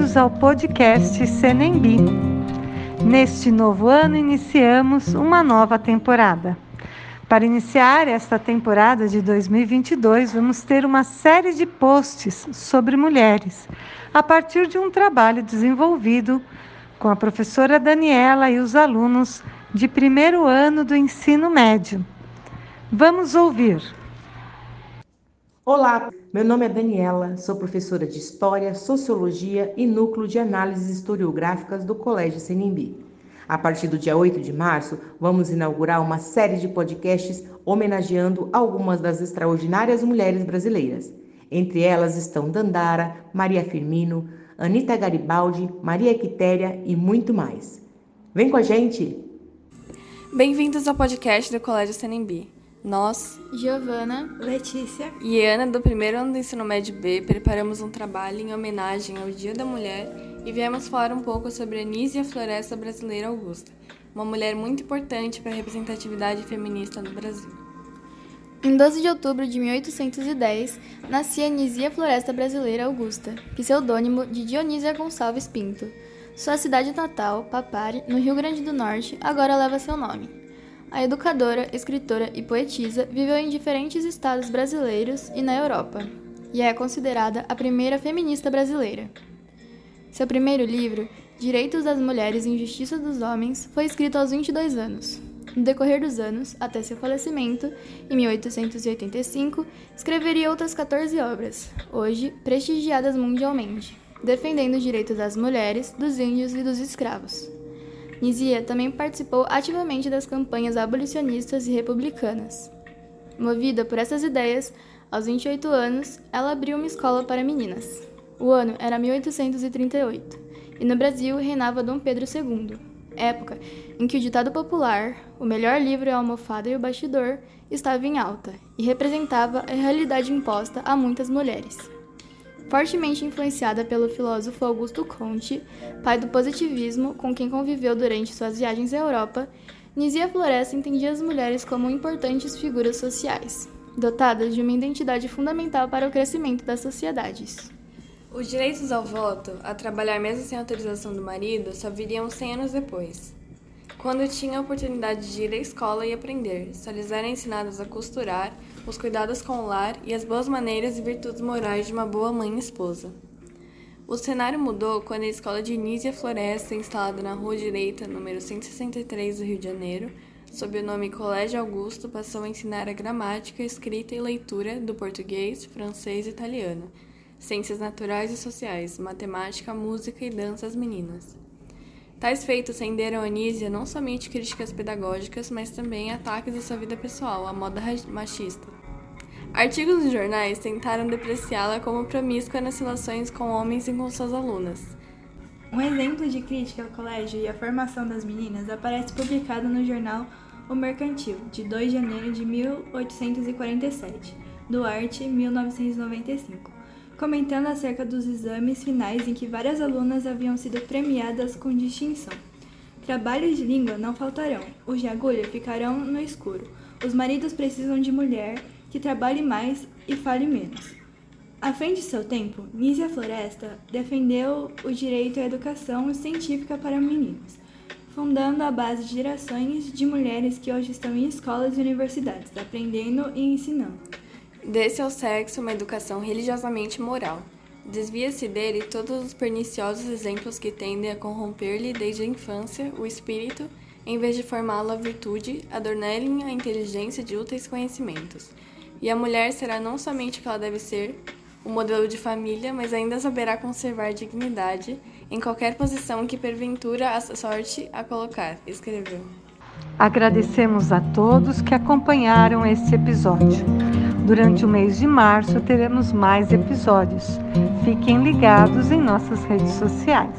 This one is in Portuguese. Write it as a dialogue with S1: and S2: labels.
S1: bem-vindos ao podcast Senembi. Neste novo ano, iniciamos uma nova temporada. Para iniciar esta temporada de 2022, vamos ter uma série de posts sobre mulheres, a partir de um trabalho desenvolvido com a professora Daniela e os alunos de primeiro ano do ensino médio. Vamos ouvir.
S2: Olá, meu nome é Daniela, sou professora de História, Sociologia e Núcleo de Análises Historiográficas do Colégio Senimbi. A partir do dia 8 de março, vamos inaugurar uma série de podcasts homenageando algumas das extraordinárias mulheres brasileiras. Entre elas estão Dandara, Maria Firmino, Anita Garibaldi, Maria Quitéria e muito mais. Vem com a gente!
S3: Bem-vindos ao podcast do Colégio Senimbi. Nós,
S4: Giovana, Letícia
S3: e Ana, do primeiro ano do ensino médio B, preparamos um trabalho em homenagem ao Dia da Mulher e viemos falar um pouco sobre Anísia Floresta Brasileira Augusta, uma mulher muito importante para a representatividade feminista no Brasil.
S4: Em 12 de outubro de 1810, nascia Anísia Floresta Brasileira Augusta, pseudônimo de Dionísia Gonçalves Pinto. Sua cidade natal, Papari, no Rio Grande do Norte, agora leva seu nome. A educadora, escritora e poetisa viveu em diferentes estados brasileiros e na Europa, e é considerada a primeira feminista brasileira. Seu primeiro livro, Direitos das Mulheres e Injustiça dos Homens, foi escrito aos 22 anos. No decorrer dos anos, até seu falecimento, em 1885, escreveria outras 14 obras, hoje prestigiadas mundialmente, defendendo os direitos das mulheres, dos índios e dos escravos. Nizia também participou ativamente das campanhas abolicionistas e republicanas. Movida por essas ideias, aos 28 anos, ela abriu uma escola para meninas. O ano era 1838 e no Brasil reinava Dom Pedro II, época em que o ditado popular, o melhor livro é a almofada e o bastidor, estava em alta e representava a realidade imposta a muitas mulheres. Fortemente influenciada pelo filósofo Augusto Comte, pai do positivismo, com quem conviveu durante suas viagens à Europa, Nizia Floresta entendia as mulheres como importantes figuras sociais, dotadas de uma identidade fundamental para o crescimento das sociedades.
S3: Os direitos ao voto, a trabalhar mesmo sem autorização do marido, só viriam 100 anos depois. Quando tinha a oportunidade de ir à escola e aprender, só lhes eram ensinadas a costurar, os cuidados com o lar e as boas maneiras e virtudes morais de uma boa mãe e esposa. O cenário mudou quando a escola de Nísia Floresta, instalada na Rua Direita, número 163 do Rio de Janeiro, sob o nome Colégio Augusto, passou a ensinar a gramática, escrita e leitura do português, francês e italiano, ciências naturais e sociais, matemática, música e dança às meninas. Tais feitos renderam a Anísia não somente críticas pedagógicas, mas também ataques à sua vida pessoal, à moda machista. Artigos de jornais tentaram depreciá-la como promíscua nas relações com homens e com suas alunas.
S5: Um exemplo de crítica ao colégio e à formação das meninas aparece publicado no jornal O Mercantil, de 2 de janeiro de 1847, Duarte, 1995 comentando acerca dos exames finais em que várias alunas haviam sido premiadas com distinção. Trabalhos de língua não faltarão, os de agulha ficarão no escuro. Os maridos precisam de mulher que trabalhe mais e fale menos. À frente de seu tempo, Nízia Floresta defendeu o direito à educação científica para meninos, fundando a base de gerações de mulheres que hoje estão em escolas e universidades, aprendendo e ensinando.
S3: Desse ao sexo uma educação religiosamente moral. Desvia-se dele todos os perniciosos exemplos que tendem a corromper-lhe desde a infância o espírito, em vez de formá-lo à virtude, adornar-lhe a inteligência de úteis conhecimentos. E a mulher será não somente o que ela deve ser, o modelo de família, mas ainda saberá conservar dignidade em qualquer posição que porventura a sorte a colocar, escreveu.
S1: Agradecemos a todos que acompanharam este episódio. Durante o mês de março teremos mais episódios. Fiquem ligados em nossas redes sociais.